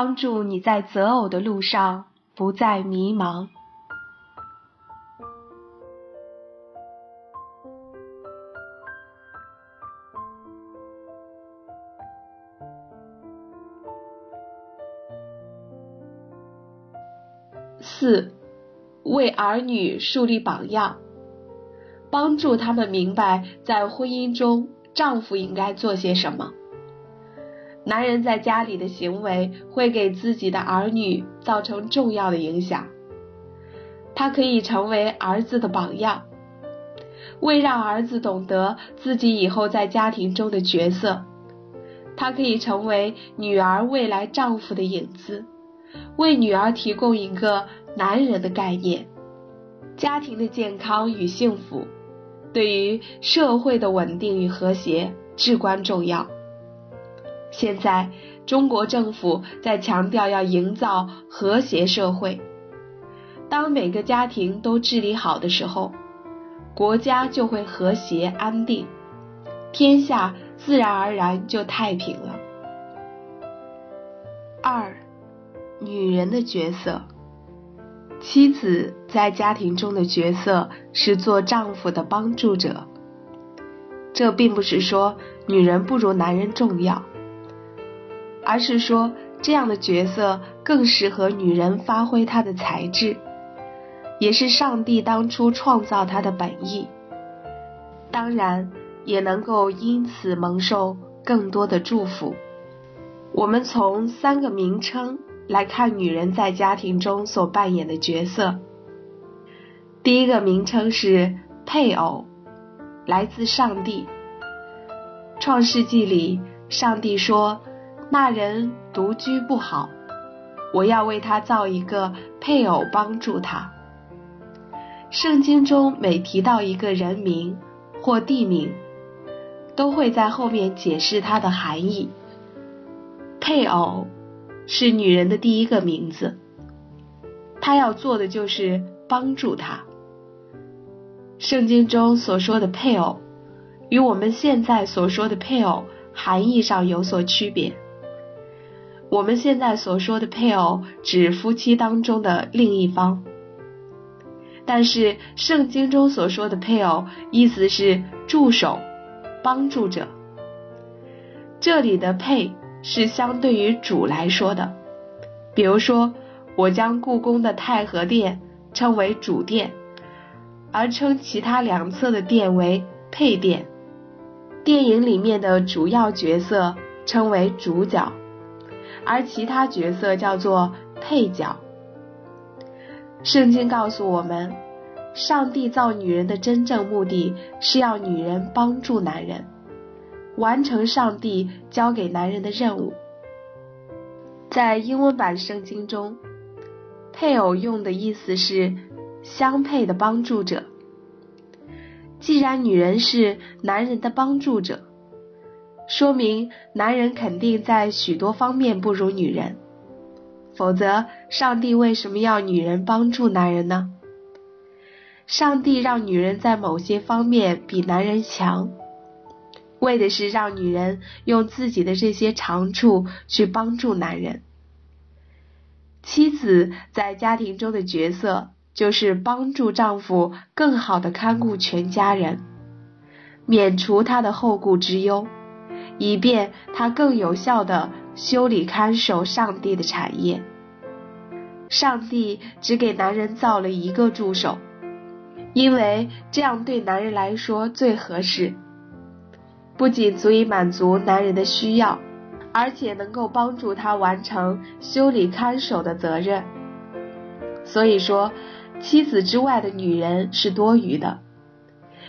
帮助你在择偶的路上不再迷茫。四，为儿女树立榜样，帮助他们明白在婚姻中丈夫应该做些什么。男人在家里的行为会给自己的儿女造成重要的影响。他可以成为儿子的榜样，为让儿子懂得自己以后在家庭中的角色。他可以成为女儿未来丈夫的影子，为女儿提供一个。男人的概念，家庭的健康与幸福，对于社会的稳定与和谐至关重要。现在，中国政府在强调要营造和谐社会。当每个家庭都治理好的时候，国家就会和谐安定，天下自然而然就太平了。二，女人的角色。妻子在家庭中的角色是做丈夫的帮助者，这并不是说女人不如男人重要，而是说这样的角色更适合女人发挥她的才智，也是上帝当初创造她的本意，当然也能够因此蒙受更多的祝福。我们从三个名称。来看女人在家庭中所扮演的角色。第一个名称是配偶，来自上帝。创世纪里，上帝说：“那人独居不好，我要为他造一个配偶帮助他。”圣经中每提到一个人名或地名，都会在后面解释它的含义。配偶。是女人的第一个名字，她要做的就是帮助她。圣经中所说的配偶，与我们现在所说的配偶含义上有所区别。我们现在所说的配偶指夫妻当中的另一方，但是圣经中所说的配偶意思是助手、帮助者。这里的配。是相对于主来说的，比如说，我将故宫的太和殿称为主殿，而称其他两侧的殿为配殿。电影里面的主要角色称为主角，而其他角色叫做配角。圣经告诉我们，上帝造女人的真正目的是要女人帮助男人。完成上帝交给男人的任务。在英文版圣经中，配偶用的意思是相配的帮助者。既然女人是男人的帮助者，说明男人肯定在许多方面不如女人。否则，上帝为什么要女人帮助男人呢？上帝让女人在某些方面比男人强。为的是让女人用自己的这些长处去帮助男人。妻子在家庭中的角色就是帮助丈夫更好的看顾全家人，免除他的后顾之忧，以便他更有效的修理看守上帝的产业。上帝只给男人造了一个助手，因为这样对男人来说最合适。不仅足以满足男人的需要，而且能够帮助他完成修理看守的责任。所以说，妻子之外的女人是多余的。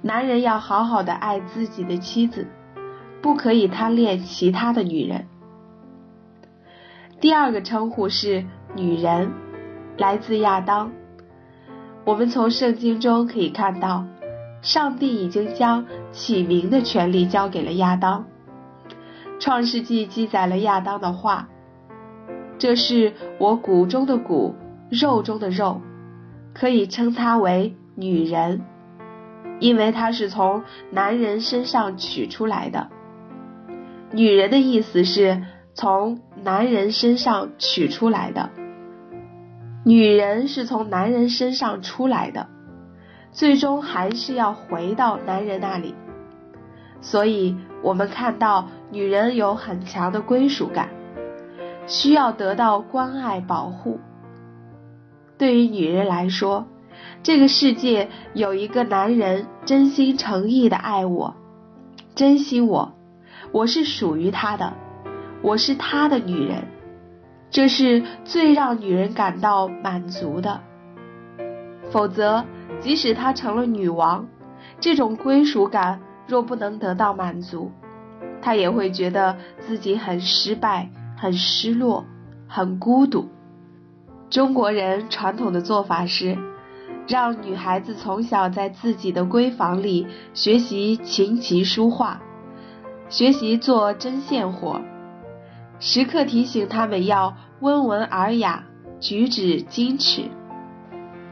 男人要好好的爱自己的妻子，不可以贪恋其他的女人。第二个称呼是女人，来自亚当。我们从圣经中可以看到。上帝已经将起名的权利交给了亚当。创世纪记载了亚当的话：“这是我骨中的骨，肉中的肉，可以称她为女人，因为她是从男人身上取出来的。”女人的意思是从男人身上取出来的，女人是从男人身上出来的，最终还是要回到男人那里。所以，我们看到女人有很强的归属感，需要得到关爱保护。对于女人来说，这个世界有一个男人真心诚意的爱我，珍惜我，我是属于他的，我是他的女人，这是最让女人感到满足的。否则，即使她成了女王，这种归属感若不能得到满足，她也会觉得自己很失败、很失落、很孤独。中国人传统的做法是。让女孩子从小在自己的闺房里学习琴棋书画，学习做针线活，时刻提醒他们要温文尔雅，举止矜持。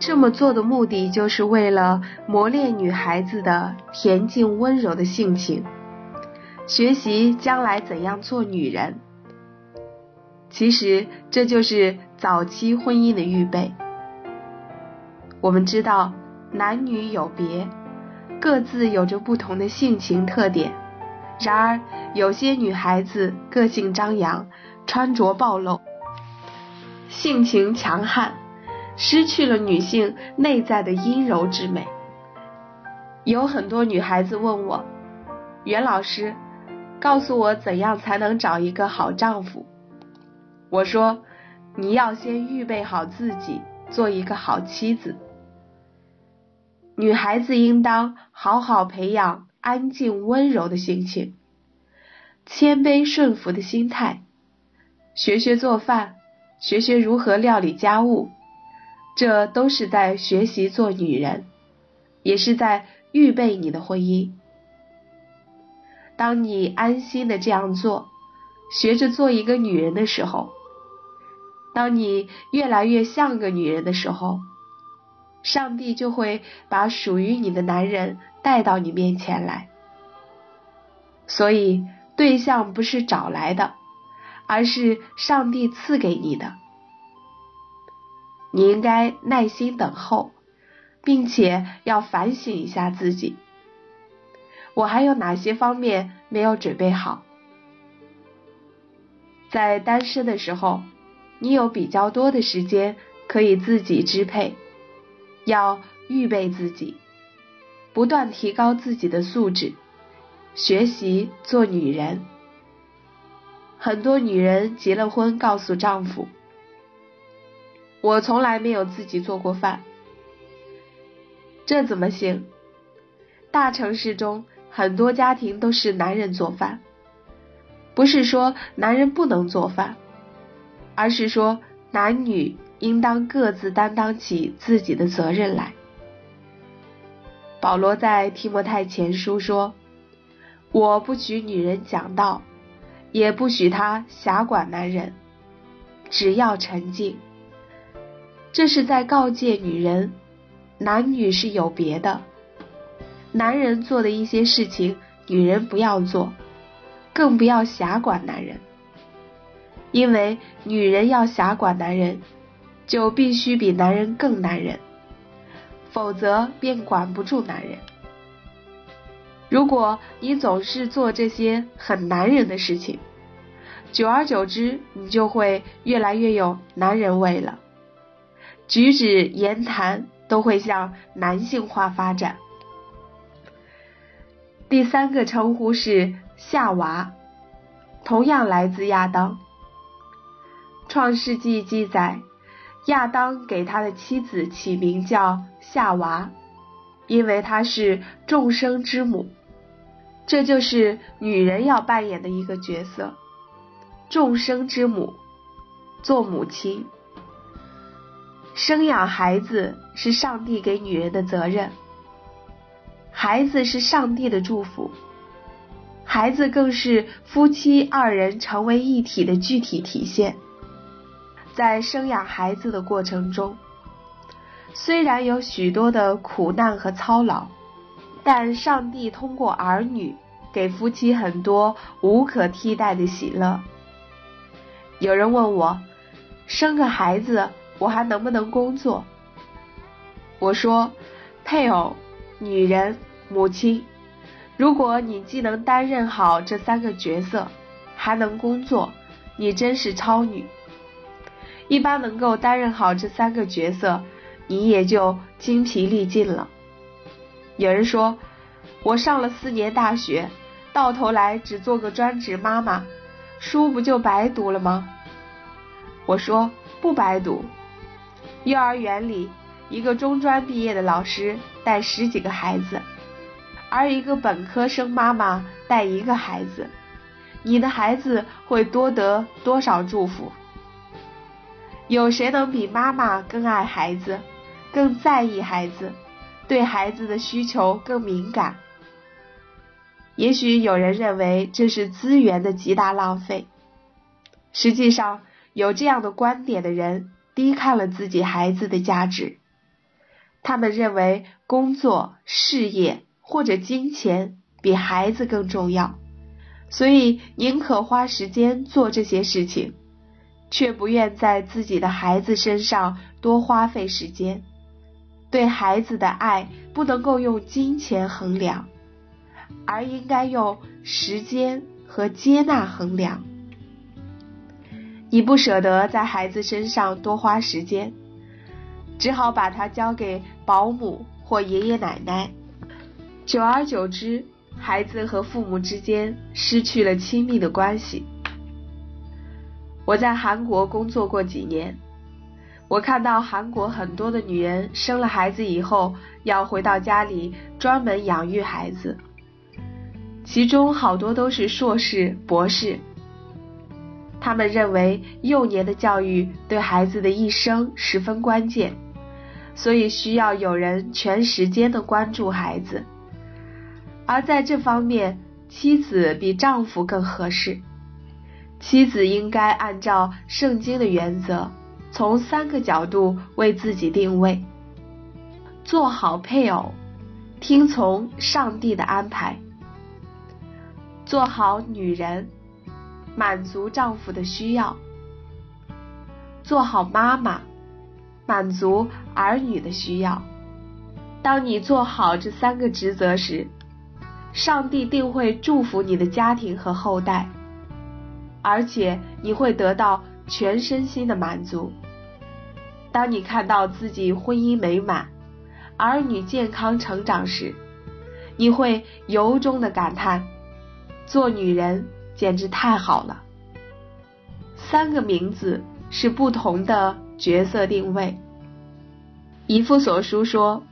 这么做的目的就是为了磨练女孩子的恬静温柔的性情，学习将来怎样做女人。其实这就是早期婚姻的预备。我们知道男女有别，各自有着不同的性情特点。然而，有些女孩子个性张扬，穿着暴露，性情强悍，失去了女性内在的阴柔之美。有很多女孩子问我：“袁老师，告诉我怎样才能找一个好丈夫？”我说：“你要先预备好自己，做一个好妻子。”女孩子应当好好培养安静温柔的心情，谦卑顺服的心态，学学做饭，学学如何料理家务，这都是在学习做女人，也是在预备你的婚姻。当你安心的这样做，学着做一个女人的时候，当你越来越像个女人的时候。上帝就会把属于你的男人带到你面前来，所以对象不是找来的，而是上帝赐给你的。你应该耐心等候，并且要反省一下自己，我还有哪些方面没有准备好？在单身的时候，你有比较多的时间可以自己支配。要预备自己，不断提高自己的素质，学习做女人。很多女人结了婚，告诉丈夫：“我从来没有自己做过饭。”这怎么行？大城市中很多家庭都是男人做饭，不是说男人不能做饭，而是说男女。应当各自担当起自己的责任来。保罗在提摩太前书说：“我不许女人讲道，也不许她辖管男人，只要沉静。”这是在告诫女人，男女是有别的。男人做的一些事情，女人不要做，更不要辖管男人，因为女人要辖管男人。就必须比男人更男人，否则便管不住男人。如果你总是做这些很男人的事情，久而久之，你就会越来越有男人味了，举止言谈都会向男性化发展。第三个称呼是夏娃，同样来自亚当。创世纪记载。亚当给他的妻子起名叫夏娃，因为她是众生之母。这就是女人要扮演的一个角色，众生之母，做母亲。生养孩子是上帝给女人的责任，孩子是上帝的祝福，孩子更是夫妻二人成为一体的具体体现。在生养孩子的过程中，虽然有许多的苦难和操劳，但上帝通过儿女给夫妻很多无可替代的喜乐。有人问我，生个孩子我还能不能工作？我说，配偶、女人、母亲，如果你既能担任好这三个角色，还能工作，你真是超女。一般能够担任好这三个角色，你也就精疲力尽了。有人说，我上了四年大学，到头来只做个专职妈妈，书不就白读了吗？我说不白读，幼儿园里。一个中专毕业的老师带十几个孩子，而一个本科生妈妈带一个孩子，你的孩子会多得多少祝福？有谁能比妈妈更爱孩子，更在意孩子，对孩子的需求更敏感？也许有人认为这是资源的极大浪费，实际上有这样的观点的人低看了自己孩子的价值。他们认为工作、事业或者金钱比孩子更重要，所以宁可花时间做这些事情，却不愿在自己的孩子身上多花费时间。对孩子的爱不能够用金钱衡量，而应该用时间和接纳衡量。你不舍得在孩子身上多花时间。只好把他交给保姆或爷爷奶奶，久而久之，孩子和父母之间失去了亲密的关系。我在韩国工作过几年，我看到韩国很多的女人生了孩子以后，要回到家里专门养育孩子，其中好多都是硕士、博士。他们认为幼年的教育对孩子的一生十分关键。所以需要有人全时间的关注孩子，而在这方面，妻子比丈夫更合适。妻子应该按照圣经的原则，从三个角度为自己定位：做好配偶，听从上帝的安排；做好女人，满足丈夫的需要；做好妈妈。满足儿女的需要。当你做好这三个职责时，上帝定会祝福你的家庭和后代，而且你会得到全身心的满足。当你看到自己婚姻美满，儿女健康成长时，你会由衷的感叹：做女人简直太好了。三个名字是不同的。角色定位。以父所书说：“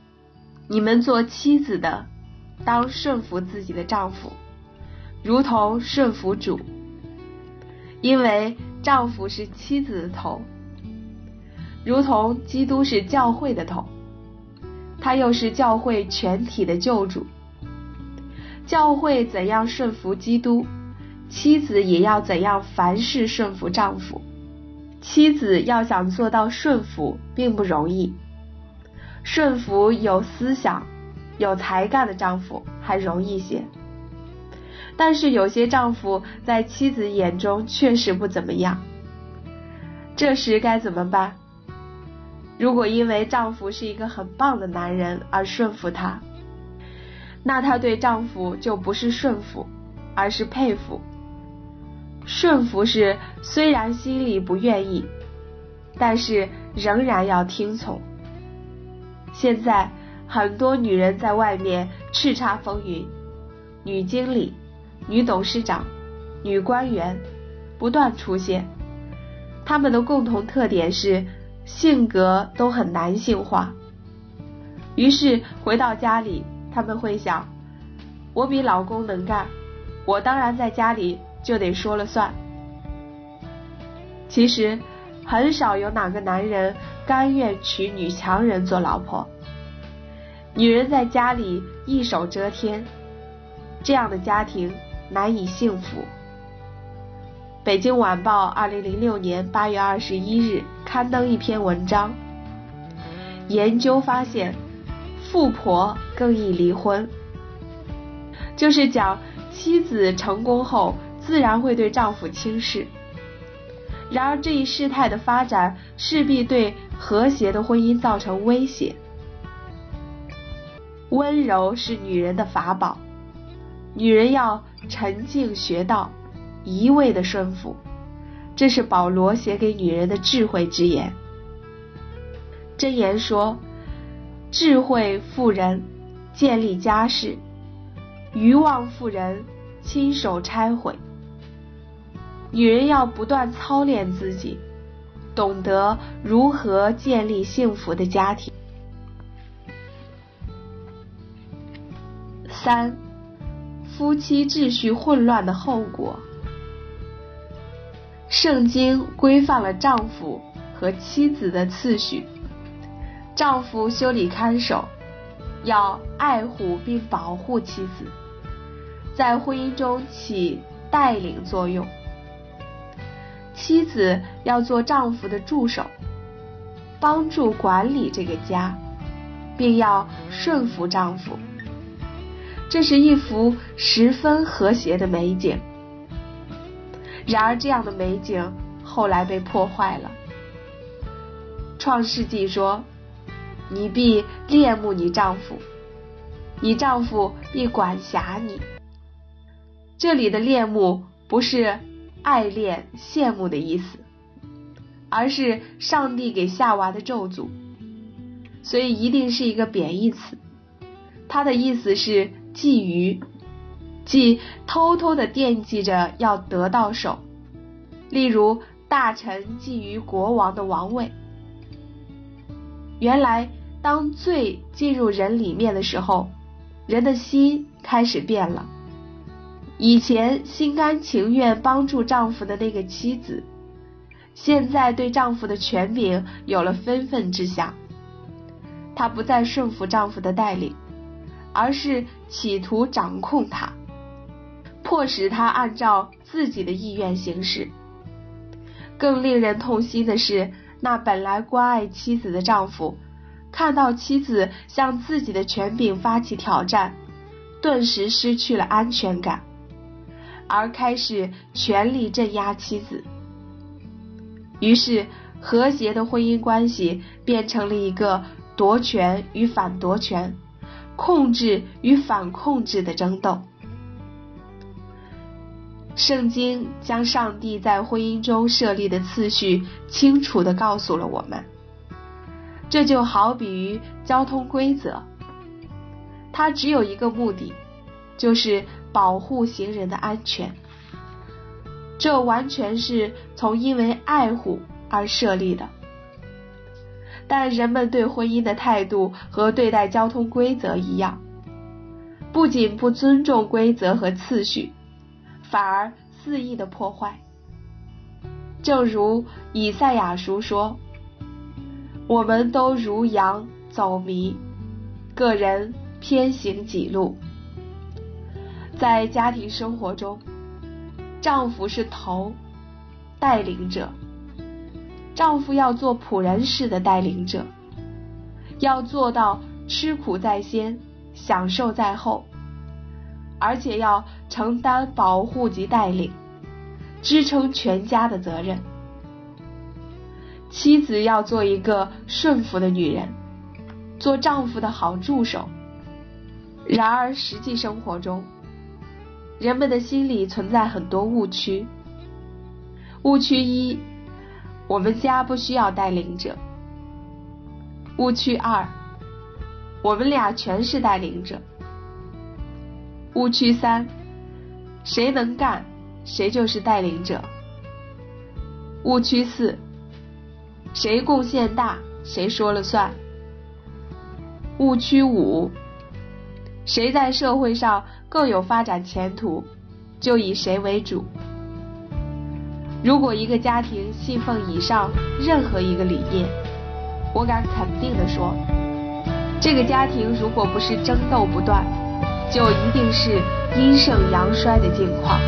你们做妻子的，当顺服自己的丈夫，如同顺服主，因为丈夫是妻子的头，如同基督是教会的头，他又是教会全体的救主。教会怎样顺服基督，妻子也要怎样凡事顺服丈夫。”妻子要想做到顺服，并不容易。顺服有思想、有才干的丈夫还容易些，但是有些丈夫在妻子眼中确实不怎么样。这时该怎么办？如果因为丈夫是一个很棒的男人而顺服他，那她对丈夫就不是顺服，而是佩服。顺服是虽然心里不愿意，但是仍然要听从。现在很多女人在外面叱咤风云，女经理、女董事长、女官员不断出现，她们的共同特点是性格都很男性化。于是回到家里，他们会想：我比老公能干，我当然在家里。就得说了算。其实，很少有哪个男人甘愿娶女强人做老婆。女人在家里一手遮天，这样的家庭难以幸福。北京晚报二零零六年八月二十一日刊登一篇文章，研究发现，富婆更易离婚，就是讲妻子成功后。自然会对丈夫轻视，然而这一事态的发展势必对和谐的婚姻造成威胁。温柔是女人的法宝，女人要沉静学道，一味的顺服，这是保罗写给女人的智慧之言。箴言说：“智慧妇人建立家室，愚妄妇人亲手拆毁。”女人要不断操练自己，懂得如何建立幸福的家庭。三，夫妻秩序混乱的后果。圣经规范了丈夫和妻子的次序。丈夫修理看守，要爱护并保护妻子，在婚姻中起带领作用。妻子要做丈夫的助手，帮助管理这个家，并要顺服丈夫。这是一幅十分和谐的美景。然而，这样的美景后来被破坏了。创世纪说。你必恋慕你丈夫，你丈夫必管辖你。这里的恋慕不是爱恋、羡慕的意思，而是上帝给夏娃的咒诅，所以一定是一个贬义词。它的意思是觊觎，即偷偷的惦记着要得到手。例如，大臣觊觎国王的王位。原来。当罪进入人里面的时候，人的心开始变了。以前心甘情愿帮助丈夫的那个妻子，现在对丈夫的权柄有了非分之想。她不再顺服丈夫的带领，而是企图掌控他，迫使他按照自己的意愿行事。更令人痛心的是，那本来关爱妻子的丈夫。看到妻子向自己的权柄发起挑战，顿时失去了安全感，而开始全力镇压妻子。于是，和谐的婚姻关系变成了一个夺权与反夺权、控制与反控制的争斗。圣经将上帝在婚姻中设立的次序清楚的告诉了我们。这就好比于交通规则，它只有一个目的，就是保护行人的安全。这完全是从因为爱护而设立的。但人们对婚姻的态度和对待交通规则一样，不仅不尊重规则和次序，反而肆意的破坏。正如以赛亚书说。我们都如羊走迷，个人偏行己路。在家庭生活中，丈夫是头带领者，丈夫要做仆人式的带领者，要做到吃苦在先，享受在后，而且要承担保护及带领、支撑全家的责任。妻子要做一个顺服的女人，做丈夫的好助手。然而，实际生活中，人们的心里存在很多误区。误区一：我们家不需要带领者。误区二：我们俩全是带领者。误区三：谁能干，谁就是带领者。误区四。谁贡献大，谁说了算。误区五：谁在社会上更有发展前途，就以谁为主。如果一个家庭信奉以上任何一个理念，我敢肯定的说，这个家庭如果不是争斗不断，就一定是阴盛阳衰的境况。